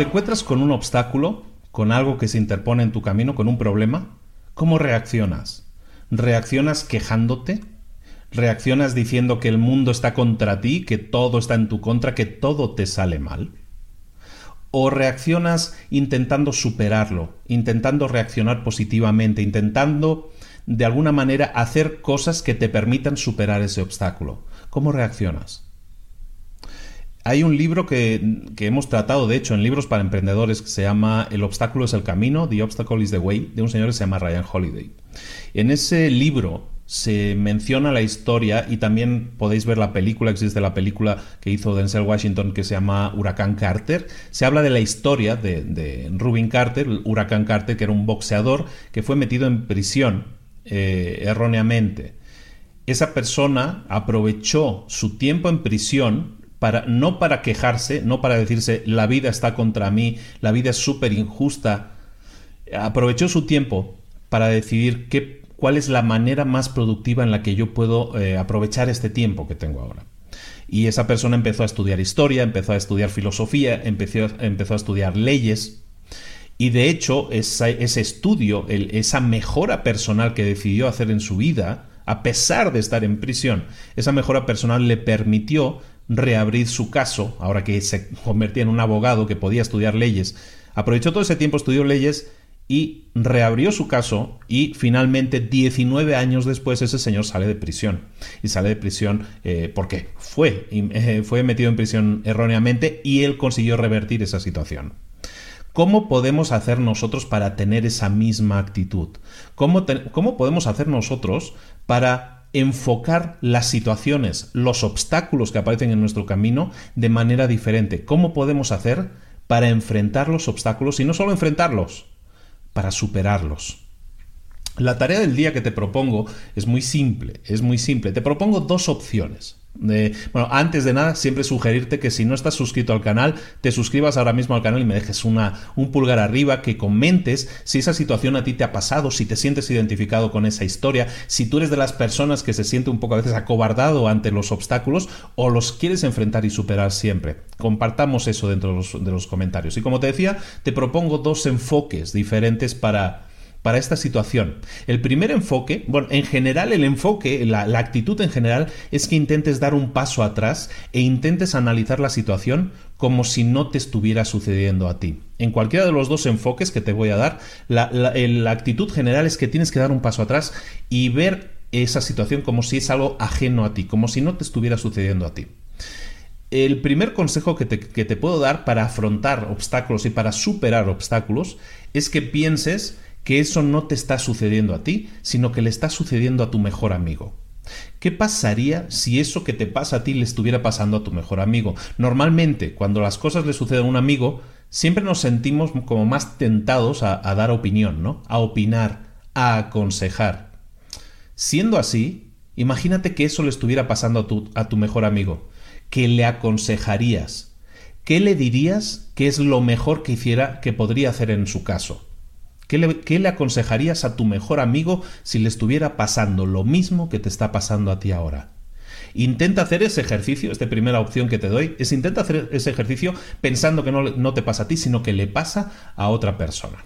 Te encuentras con un obstáculo, con algo que se interpone en tu camino, con un problema, ¿cómo reaccionas? ¿Reaccionas quejándote? ¿Reaccionas diciendo que el mundo está contra ti, que todo está en tu contra, que todo te sale mal? ¿O reaccionas intentando superarlo, intentando reaccionar positivamente, intentando de alguna manera hacer cosas que te permitan superar ese obstáculo? ¿Cómo reaccionas? Hay un libro que, hemos tratado, de hecho, en libros para emprendedores, que se llama El obstáculo es el camino, The Obstacle is the Way, de un señor que se llama Ryan Holiday. En ese libro se menciona la historia y también podéis ver la película, existe la película que hizo Denzel Washington que se llama Huracán Carter. Se habla de la historia de, Rubin Carter, Huracán Carter, que era un boxeador que fue metido en prisión eh, erróneamente. Esa persona aprovechó su tiempo en prisión no para quejarse, no para decirse la vida está contra mí, la vida es súper injusta. Aprovechó su tiempo para decidir qué, cuál es la manera más productiva en la que yo puedo eh, aprovechar este tiempo que tengo ahora. Y esa persona empezó a estudiar historia, empezó a estudiar filosofía, empezó, empezó a estudiar leyes. Y de hecho, ese estudio, esa mejora personal que decidió hacer en su vida, a pesar de estar en prisión, esa mejora personal le permitió reabrir su caso, ahora que se convertía en un abogado que podía estudiar leyes. Aprovechó todo ese tiempo, estudió leyes y reabrió su caso y finalmente 19 años después ese señor sale de prisión. Y sale de prisión eh, porque fue, eh, fue metido en prisión erróneamente y él consiguió revertir esa situación. ¿Cómo podemos hacer nosotros para tener esa misma actitud? ¿Cómo, ¿Cómo podemos hacer nosotros para enfocar las situaciones, los obstáculos que aparecen en nuestro camino de manera diferente. ¿Cómo podemos hacer para enfrentar los obstáculos y no solo enfrentarlos, para superarlos? La tarea del día que te propongo es muy simple, es muy simple. Te propongo dos opciones bueno, antes de nada, siempre sugerirte que si no estás suscrito al canal, te suscribas ahora mismo al canal y me dejes una, un pulgar arriba, que comentes si esa situación a ti te ha pasado, si te sientes identificado con esa historia, si tú eres de las personas que se siente un poco a veces acobardado ante los obstáculos o los quieres enfrentar y superar siempre. Compartamos eso dentro de los, de los comentarios. Y como te decía, te propongo dos enfoques diferentes para para esta situación. El primer enfoque, bueno, en general el enfoque, la, la, actitud en general es que intentes dar un paso atrás e intentes analizar la situación como si no te estuviera sucediendo a ti. En cualquiera de los dos enfoques que te voy a dar, la, la actitud general es que tienes que dar un paso atrás y ver esa situación como si es algo ajeno a ti, como si no te estuviera sucediendo a ti. El primer consejo que te, que te, puedo dar para afrontar obstáculos y para superar obstáculos es que pienses que eso no te está sucediendo a ti, sino que le está sucediendo a tu mejor amigo. ¿Qué pasaría si eso que te pasa a ti le estuviera pasando a tu mejor amigo? Normalmente, cuando las cosas le suceden a un amigo, siempre nos sentimos como más tentados a, dar opinión, ¿no? A opinar, a aconsejar. Siendo así, imagínate que eso le estuviera pasando a tu, a tu mejor amigo. ¿Qué le aconsejarías? ¿Qué le dirías que es lo mejor que hiciera, que podría hacer en su caso? ¿Qué le, ¿Qué le, aconsejarías a tu mejor amigo si le estuviera pasando lo mismo que te está pasando a ti ahora? Intenta hacer ese ejercicio, esta primera opción que te doy, es intenta hacer ese ejercicio pensando que no, no te pasa a ti, sino que le pasa a otra persona.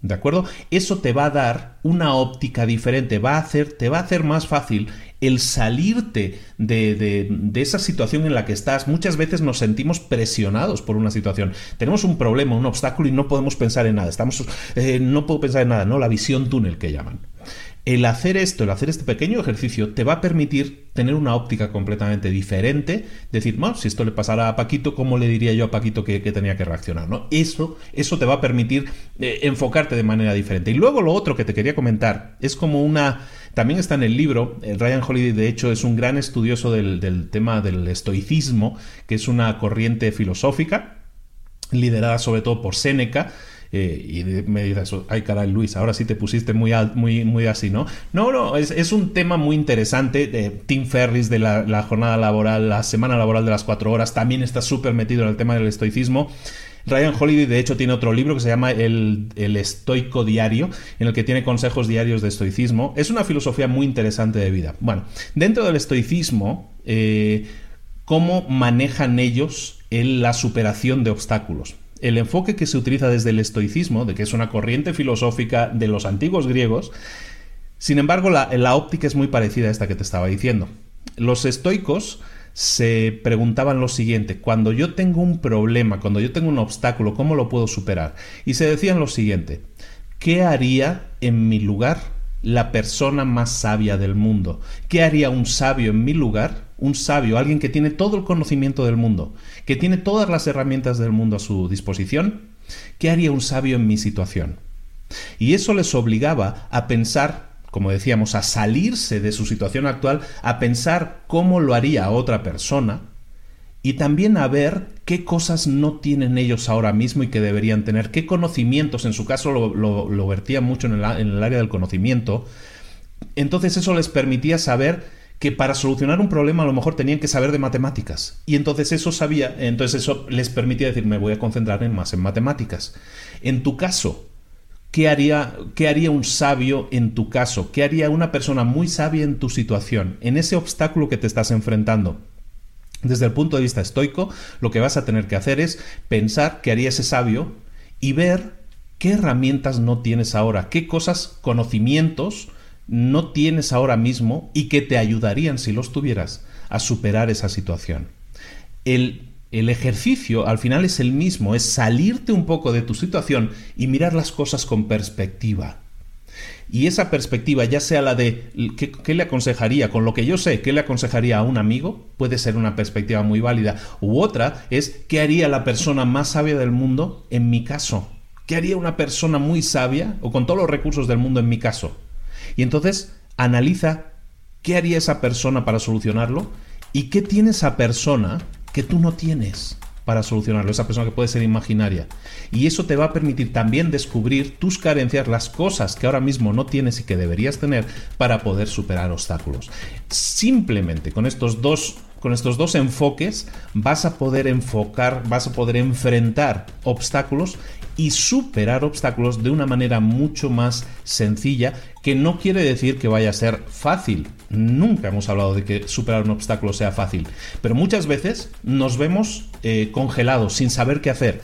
¿De acuerdo? Eso te va a dar una óptica diferente, va a hacer, te va a hacer más fácil el salirte de, de, esa situación en la que estás. Muchas veces nos sentimos presionados por una situación. Tenemos un problema, un obstáculo y no podemos pensar en nada. Estamos, eh, no puedo pensar en nada, ¿no? La visión túnel que llaman. El hacer esto, el hacer este pequeño ejercicio, te va a permitir tener una óptica completamente diferente. Decir, bueno, si esto le pasara a Paquito, ¿cómo le diría yo a Paquito que, que tenía que reaccionar? ¿no? Eso, eso te va a permitir eh, enfocarte de manera diferente. Y luego lo otro que te quería comentar es como una. También está en el libro. eh, Ryan Holiday, de hecho, es un gran estudioso del, del tema del estoicismo, que es una corriente filosófica liderada sobre todo por Séneca. Eh, y me dices, ay caray Luis, ahora sí te pusiste muy, muy, muy así, ¿no? No, no, es, es un tema muy interesante. de Tim Ferris de la, la, jornada laboral, la semana laboral de las cuatro horas, también está súper metido en el tema del estoicismo. Ryan Holiday, de hecho, tiene otro libro que se llama el, el, Estoico Diario, en el que tiene consejos diarios de estoicismo. Es una filosofía muy interesante de vida. Bueno, dentro del estoicismo, eh, ¿cómo manejan ellos el, la superación de obstáculos? el enfoque que se utiliza desde el estoicismo, de que es una corriente filosófica de los antiguos griegos, sin embargo, la, óptica es muy parecida a esta que te estaba diciendo. Los estoicos se preguntaban lo siguiente, cuando yo tengo un problema, cuando yo tengo un obstáculo, ¿cómo lo puedo superar? Y se decían lo siguiente, ¿qué haría en mi lugar la persona más sabia del mundo? ¿Qué haría un sabio en mi lugar? Un sabio, alguien que tiene todo el conocimiento del mundo, que tiene todas las herramientas del mundo a su disposición. ¿Qué haría un sabio en mi situación? Y eso les obligaba a pensar, como decíamos, a salirse de su situación actual, a pensar cómo lo haría otra persona y también a ver qué cosas no tienen ellos ahora mismo y que deberían tener, qué conocimientos, en su caso lo, vertía mucho en el, en el área del conocimiento, entonces eso les permitía saber que para solucionar un problema a lo mejor tenían que saber de matemáticas. Y entonces eso sabía, entonces eso les permitía decir, me voy a concentrar en más en matemáticas. En tu caso, ¿qué haría, ¿qué haría un sabio en tu caso? ¿Qué haría una persona muy sabia en tu situación? En ese obstáculo que te estás enfrentando. Desde el punto de vista estoico, lo que vas a tener que hacer es pensar qué haría ese sabio y ver qué herramientas no tienes ahora, qué cosas, conocimientos, no tienes ahora mismo y que te ayudarían, si los tuvieras, a superar esa situación. El, el, ejercicio al final es el mismo, es salirte un poco de tu situación y mirar las cosas con perspectiva. Y esa perspectiva, ya sea la de ¿qué, le aconsejaría, con lo que yo sé, qué le aconsejaría a un amigo, puede ser una perspectiva muy válida. U otra es qué haría la persona más sabia del mundo en mi caso. ¿Qué haría una persona muy sabia o con todos los recursos del mundo en mi caso? Y entonces analiza qué haría esa persona para solucionarlo y qué tiene esa persona que tú no tienes para solucionarlo, esa persona que puede ser imaginaria. Y eso te va a permitir también descubrir tus carencias, las cosas que ahora mismo no tienes y que deberías tener para poder superar obstáculos. Simplemente con estos dos con estos dos enfoques vas a poder enfocar, vas a poder enfrentar obstáculos y superar obstáculos de una manera mucho más sencilla, que no quiere decir que vaya a ser fácil. Nunca hemos hablado de que superar un obstáculo sea fácil, pero muchas veces nos vemos eh, congelados sin saber qué hacer.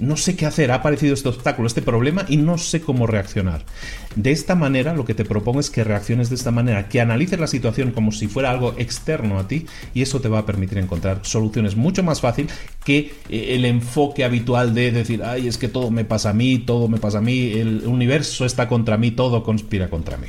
No sé qué hacer, ha aparecido este obstáculo, este problema y no sé cómo reaccionar. De esta manera, lo que te propongo es que reacciones de esta manera, que analices la situación como si fuera algo externo a ti y eso te va a permitir encontrar soluciones mucho más fácil que eh, el enfoque habitual de decir, ay, es que todo me pasa a mí, todo me pasa a mí, el universo está contra mí, todo conspira contra mí.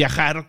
viajar